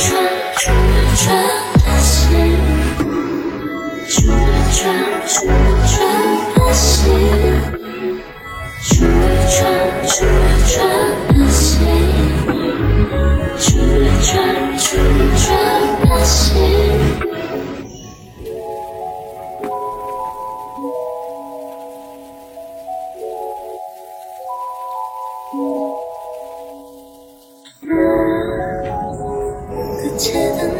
Try. 串的心，街灯。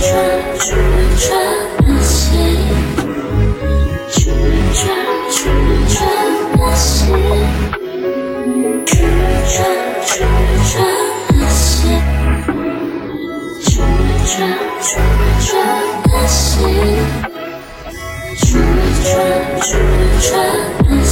try 那些 try to see try try